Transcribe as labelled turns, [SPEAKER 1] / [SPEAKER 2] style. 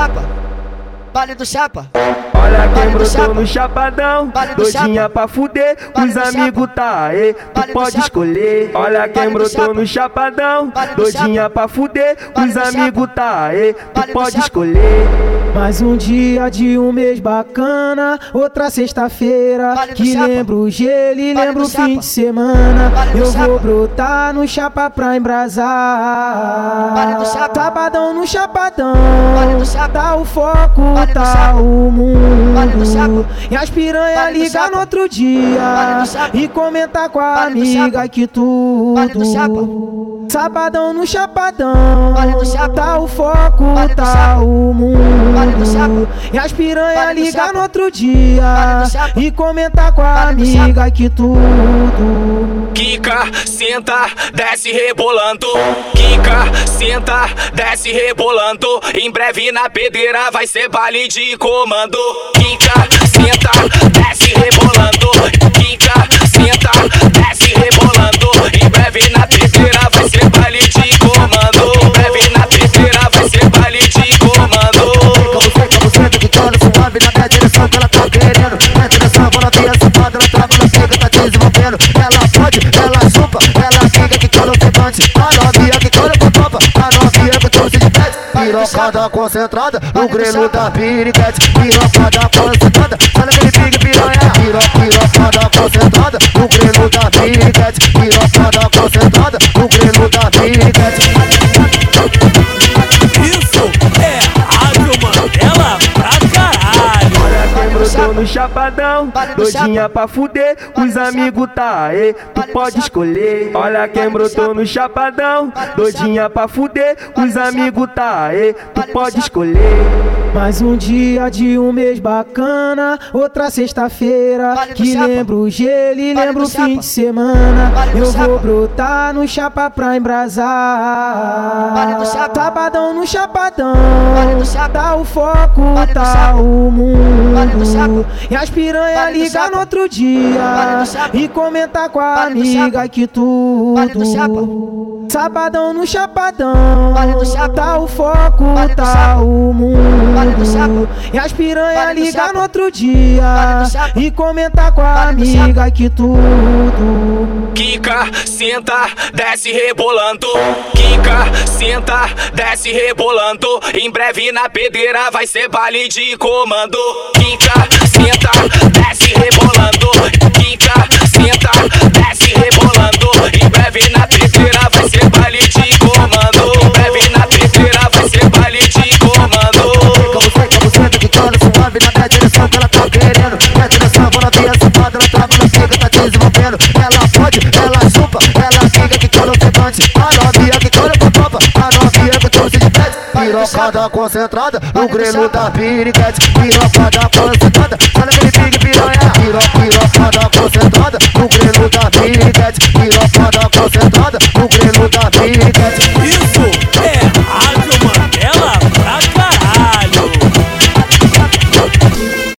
[SPEAKER 1] chapa, baile do chapa.
[SPEAKER 2] Olha quem brotou no chapadão, doidinha pra fuder, os amigos tá aí, tu pode escolher. Olha quem brotou no chapadão, doidinha pra fuder, os amigos tá aí, tu pode escolher.
[SPEAKER 3] Mais um dia de um mês bacana, outra sexta-feira que lembra o gelo e lembra o fim de semana. Eu vou brotar no chapa pra embrasar. Sabadão no chapadão, tá o foco, tá o mundo.
[SPEAKER 1] Vale.
[SPEAKER 3] E as piranha
[SPEAKER 1] Vale chapa.
[SPEAKER 3] no outro dia
[SPEAKER 1] Vale
[SPEAKER 3] e comentar com a amiga que tudo. Sabadão no chapadão, tá o foco, tá o mundo. E as piranha
[SPEAKER 1] chapa.
[SPEAKER 3] no outro dia e comentar com a amiga que tudo.
[SPEAKER 4] Quica, senta, desce rebolando. Quica, senta, desce rebolando. Em breve na pedreira vai ser baile de comando. Quica, senta, desce rebolando. Quica,
[SPEAKER 5] Pirocada concentrada, no grelo da piriquete. Pirocada concentrada, no
[SPEAKER 2] chapadão, doidinha pra fuder, os amigos tá aí, tu pode escolher. Olha quem brotou no chapadão, doidinha pra fuder, os amigos tá aí, tu pode escolher.
[SPEAKER 3] Mais um dia de um mês bacana, outra sexta-feira que lembra o gelo e
[SPEAKER 1] do
[SPEAKER 3] o fim de semana. Eu vou brotar no chapa pra embrasar.
[SPEAKER 1] Vale do chapa.
[SPEAKER 3] Sabadão no chapadão, tá o foco, tá o mundo. E as piranha ligar no outro dia e comentar com a amiga que tudo. Sabadão no chapadão,
[SPEAKER 1] Vale do chapa.
[SPEAKER 3] tá o foco, tá o mundo.
[SPEAKER 1] Vale do chapa.
[SPEAKER 3] E as piranha ligar no outro dia e comentar com a amiga que tudo.
[SPEAKER 4] Quica, senta, desce rebolando. Quica, senta, desce rebolando. Em breve na pedreira vai ser baile de comando. Quica, senta, desce rebolando. Quica, senta, desce rebolando. Em breve na pedreira vai ser baile de comando. Em breve na pedreira vai ser baile de comando.
[SPEAKER 5] Como você, você, cola suave na minha direção que ela tá querendo. Na direção, quando a tia safada, ela trava, ela chega, tá desenvolvendo. Pirocada concentrada, no grelo da piriquete. Pirocada concentrada, olha aquele pique piranha. Piro, pirocada